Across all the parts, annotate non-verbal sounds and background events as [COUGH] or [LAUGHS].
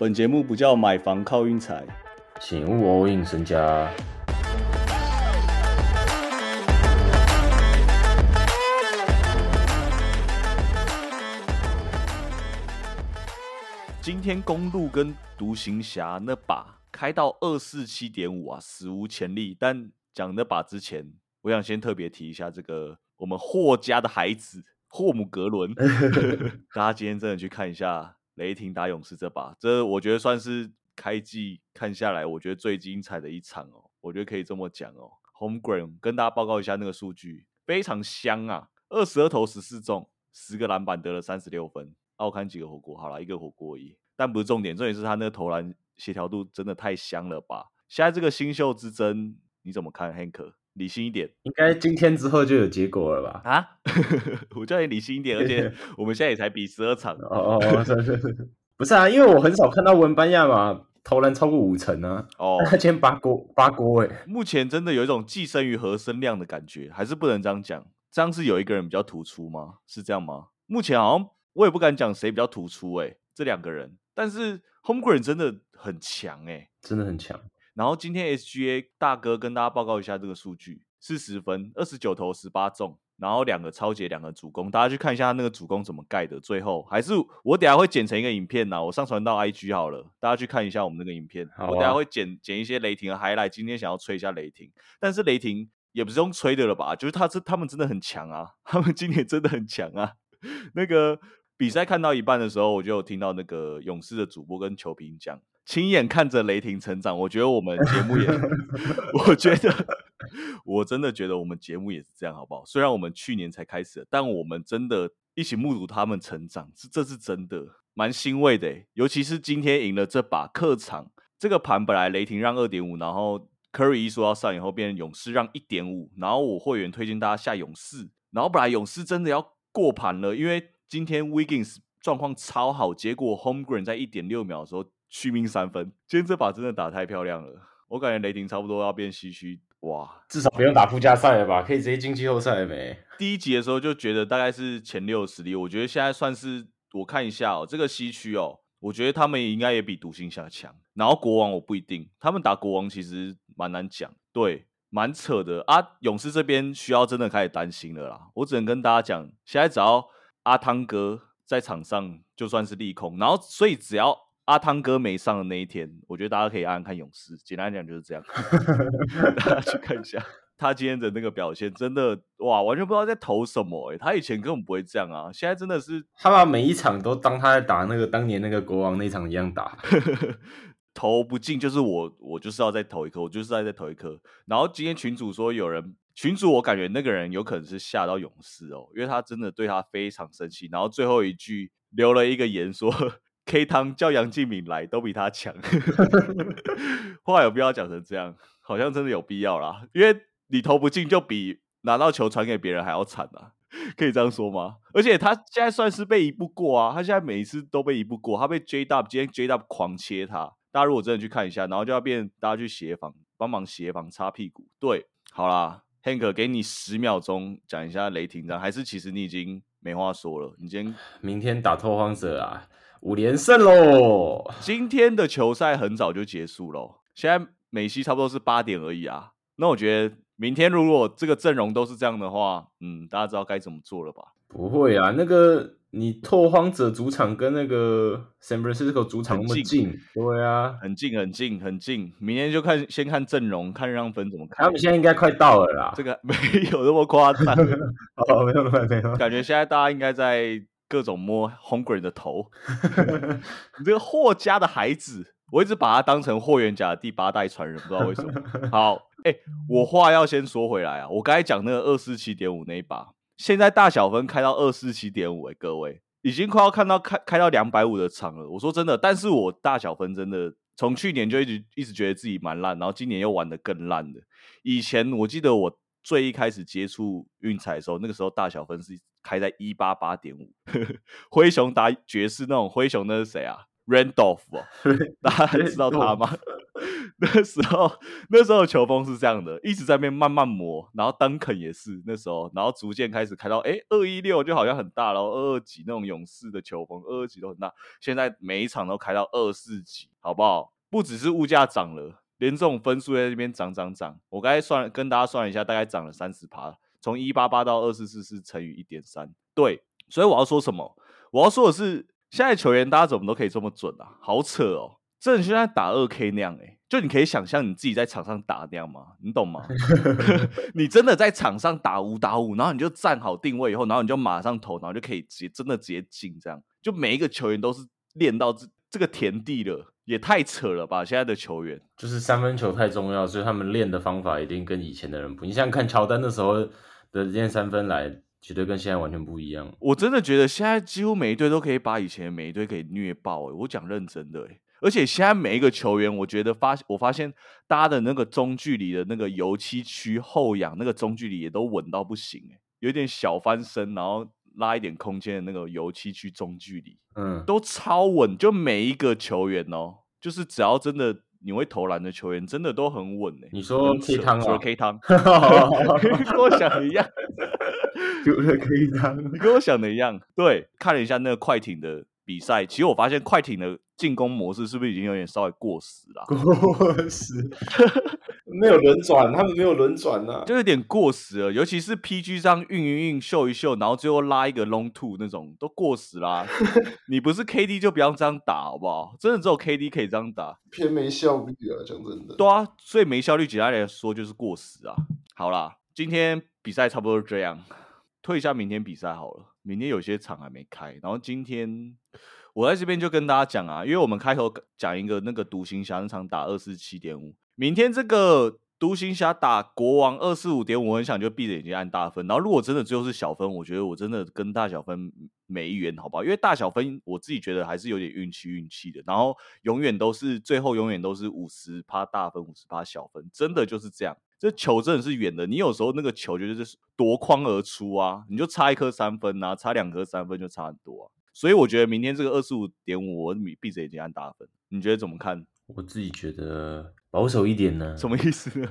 本节目不叫买房靠运财，请勿 all in 身家。今天公路跟独行侠那把开到二四七点五啊，史无前例。但讲那把之前，我想先特别提一下这个我们霍家的孩子霍姆格伦，[LAUGHS] 大家今天真的去看一下雷霆打勇士这把，这我觉得算是开季看下来，我觉得最精彩的一场哦，我觉得可以这么讲哦。Homegrown 跟大家报告一下那个数据，非常香啊，二十二投十四中，十个篮板得了三十六分。我看几个火锅，好了，一个火锅而已，但不是重点，重点是他那个投篮协调度真的太香了吧！现在这个新秀之争你怎么看，Hank？理性一点，应该今天之后就有结果了吧？啊，[LAUGHS] 我叫你理性一点，[LAUGHS] 而且我们现在也才比十二场哦哦，是是是，不是啊，因为我很少看到文班亚马投篮超过五成啊，哦，他 [LAUGHS] 今天八锅八锅哎，目前真的有一种寄生于和声量的感觉，还是不能这样讲，这样是有一个人比较突出吗？是这样吗？目前好像。我也不敢讲谁比较突出哎，这两个人，但是 Homegrown 真的很强哎，真的很强。然后今天 SGA 大哥跟大家报告一下这个数据：四十分，二十九投十八中，然后两个超节，两个主攻。大家去看一下那个主攻怎么盖的。最后还是我等下会剪成一个影片呐，我上传到 IG 好了，大家去看一下我们那个影片。我等下会剪剪一些雷霆的 highlight。今天想要吹一下雷霆，但是雷霆也不是用吹的了吧？就是他这他们真的很强啊，[LAUGHS] 他们今年真的很强啊，那个。比赛看到一半的时候，我就有听到那个勇士的主播跟球评讲，亲眼看着雷霆成长。我觉得我们节目也，[LAUGHS] 我觉得我真的觉得我们节目也是这样，好不好？虽然我们去年才开始，但我们真的一起目睹他们成长，这这是真的，蛮欣慰的。尤其是今天赢了这把客场，这个盘本来雷霆让二点五，然后 Curry 一说要上以后，变成勇士让一点五，然后我会员推荐大家下勇士，然后本来勇士真的要过盘了，因为。今天 Wiggins 状况超好，结果 Homegrown 在一点六秒的时候续命三分。今天这把真的打太漂亮了，我感觉雷霆差不多要变西区哇！至少不用打附加赛了吧？可以直接进季后赛没？第一集的时候就觉得大概是前六实力，我觉得现在算是我看一下哦，这个西区哦，我觉得他们应该也比独行侠强。然后国王我不一定，他们打国王其实蛮难讲，对，蛮扯的啊。勇士这边需要真的开始担心了啦，我只能跟大家讲，现在只要。阿汤哥在场上就算是利空，然后所以只要阿汤哥没上的那一天，我觉得大家可以暗暗看勇士。简单讲就是这样，[LAUGHS] 大家去看一下他今天的那个表现，真的哇，完全不知道在投什么哎！他以前根本不会这样啊，现在真的是他把每一场都当他在打那个当年那个国王那场一样打，[LAUGHS] 投不进就是我我就是要再投一颗，我就是要再投一颗。然后今天群主说有人。群主，我感觉那个人有可能是吓到勇士哦，因为他真的对他非常生气。然后最后一句留了一个言说：“K 汤叫杨敬敏来都比他强。[LAUGHS] ” [LAUGHS] 话有必要讲成这样？好像真的有必要啦，因为你投不进就比拿到球传给别人还要惨啊，可以这样说吗？而且他现在算是被一步过啊，他现在每一次都被一步过，他被 J Dub 今天 J Dub 狂切他。大家如果真的去看一下，然后就要变大家去协防，帮忙协防擦屁股。对，好啦。Hank，给你十秒钟讲一下雷霆战，还是其实你已经没话说了？你今天明天打拓荒者啊，五连胜喽！今天的球赛很早就结束喽，现在美西差不多是八点而已啊。那我觉得明天如果这个阵容都是这样的话，嗯，大家知道该怎么做了吧？不会啊，那个。你拓荒者主场跟那个 San Francisco 主场那么近，对啊，很近很近很近。明天就看先看阵容，看让分怎么看。他们现在应该快到了啦，这个 [LAUGHS] 没有那么夸张。[LAUGHS] 哦，没有没有没有，感觉现在大家应该在各种摸 Hungry 的头。[LAUGHS] 你这个霍家的孩子，我一直把他当成霍元甲的第八代传人，不知道为什么。好，哎，我话要先说回来啊，我刚才讲那个二四七点五那一把。现在大小分开到二四七点五，哎，各位已经快要看到开开到两百五的场了。我说真的，但是我大小分真的从去年就一直一直觉得自己蛮烂，然后今年又玩的更烂的。以前我记得我最一开始接触运彩的时候，那个时候大小分是开在一八八点五。[LAUGHS] 灰熊打爵士那种灰熊那是谁啊？Randolph，[LAUGHS] 大家知道他吗？[LAUGHS] 那时候那时候球风是这样的，一直在边慢慢磨，然后登肯也是那时候，然后逐渐开始开到哎二一六就好像很大，然后二二级那种勇士的球风，二二级都很大，现在每一场都开到二四级，好不好？不只是物价涨了，连这种分数在那边涨涨涨，我刚才算跟大家算了一下，大概涨了三十趴，从一八八到二四四是乘以一点三，对，所以我要说什么？我要说的是，现在球员大家怎么都可以这么准啊，好扯哦！这你现在打二 K 那样哎，就你可以想象你自己在场上打那样吗？你懂吗？[LAUGHS] [LAUGHS] 你真的在场上打五打五，然后你就站好定位以后，然后你就马上投，然后就可以直接真的直接进，这样就每一个球员都是练到这这个田地了，也太扯了吧！现在的球员就是三分球太重要，所以他们练的方法一定跟以前的人不。你像看乔丹的时候的练三分来。绝对跟现在完全不一样。我真的觉得现在几乎每一队都可以把以前每一队给虐爆。哎，我讲认真的，哎，而且现在每一个球员，我觉得发我发现大家的那个中距离的那个油漆区后仰那个中距离也都稳到不行，哎，有点小翻身，然后拉一点空间的那个油漆区中距离，嗯，都超稳。就每一个球员哦，就是只要真的。你会投篮的球员真的都很稳诶。你说 K 汤啊？K 汤，[LAUGHS] 跟我想的一样，就是 K 汤，跟我想的一样。对，看了一下那个快艇的比赛，其实我发现快艇的进攻模式是不是已经有点稍微过时了？[LAUGHS] 过时。没有轮转，他们没有轮转呢，就有点过时了。尤其是 PG 这样运一运秀一秀，然后最后拉一个 long two 那种，都过时啦。[LAUGHS] 你不是 KD 就不要这样打，好不好？真的只有 KD 可以这样打，偏没效率啊！讲真的，对啊，所以没效率，简单来说就是过时啊。好啦，今天比赛差不多是这样，退一下明天比赛好了。明天有些场还没开，然后今天我在这边就跟大家讲啊，因为我们开头讲一个那个独行侠那场打二四七点五。明天这个独行侠打国王二四五点五，我很想就闭着眼睛按大分。然后如果真的最后是小分，我觉得我真的跟大小分没缘，好不好？因为大小分我自己觉得还是有点运气运气的。然后永远都是最后永远都是五十趴大分，五十趴小分，真的就是这样。这球真的是远的，你有时候那个球就是夺框而出啊，你就差一颗三分啊，差两颗三分就差很多啊。所以我觉得明天这个二十五点五，我闭着眼睛按大分，你觉得怎么看？我自己觉得保守一点呢，什么意思呢？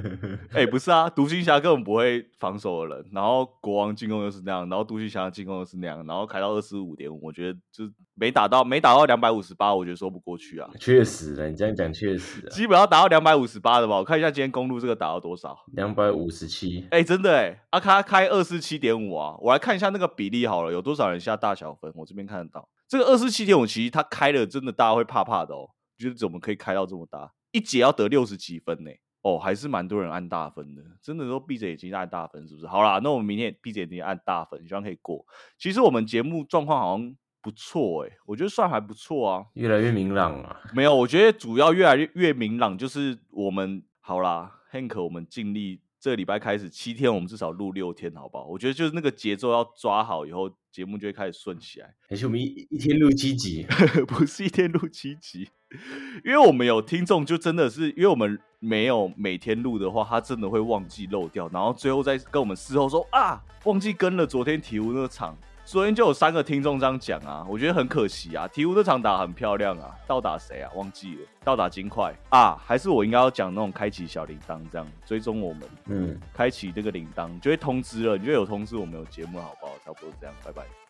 [LAUGHS] 哎，不是啊，独行侠根本不会防守的人，然后国王进攻又是那样，然后独行侠进攻又是那样，然后开到二十五点五，我觉得就没打到，没打到两百五十八，我觉得说不过去啊。确实，你这样讲确实，基本上打到两百五十八的吧？我看一下今天公路这个打到多少？两百五十七。哎，真的哎，阿卡开二四七点五啊，我来看一下那个比例好了，有多少人下大小分？我这边看得到，这个二四七点五其实他开了，真的大家会怕怕的哦。觉得怎么可以开到这么大？一节要得六十几分呢？哦，还是蛮多人按大分的，真的都闭着眼睛按大分，是不是？好啦，那我们明天闭着眼睛按大分，希望可以过。其实我们节目状况好像不错哎，我觉得算还不错啊，越来越明朗啊。没有，我觉得主要越来越越明朗，就是我们好啦，Hank，我们尽力。这个礼拜开始七天，我们至少录六天，好不好？我觉得就是那个节奏要抓好，以后节目就会开始顺起来。而且我们一一天录七集，[LAUGHS] 不是一天录七集，因为我们有听众，就真的是因为我们没有每天录的话，他真的会忘记漏掉，然后最后再跟我们事后说啊，忘记跟了昨天体育那个场。昨天就有三个听众这样讲啊，我觉得很可惜啊。鹈鹕这场打很漂亮啊，倒打谁啊？忘记了，倒打金块啊？还是我应该要讲那种开启小铃铛，这样追踪我们？嗯，开启这个铃铛就会通知了，你就有通知我们有节目，好不好？差不多这样，拜拜。